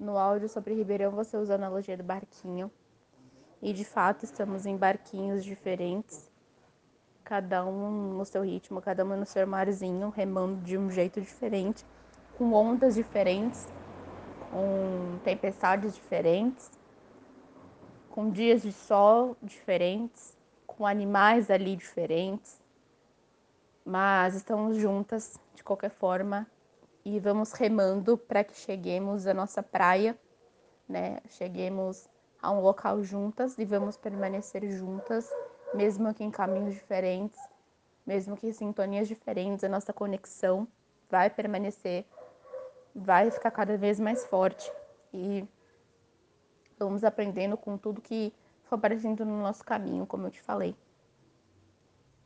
no áudio sobre Ribeirão você usa a analogia do barquinho. E de fato estamos em barquinhos diferentes, cada um no seu ritmo, cada um no seu marzinho, remando de um jeito diferente, com ondas diferentes, com tempestades diferentes, com dias de sol diferentes, com animais ali diferentes. Mas estamos juntas de qualquer forma e vamos remando para que cheguemos à nossa praia, né? Cheguemos a um local juntas e vamos permanecer juntas, mesmo que em caminhos diferentes, mesmo que em sintonias diferentes, a nossa conexão vai permanecer, vai ficar cada vez mais forte e vamos aprendendo com tudo que for aparecendo no nosso caminho, como eu te falei.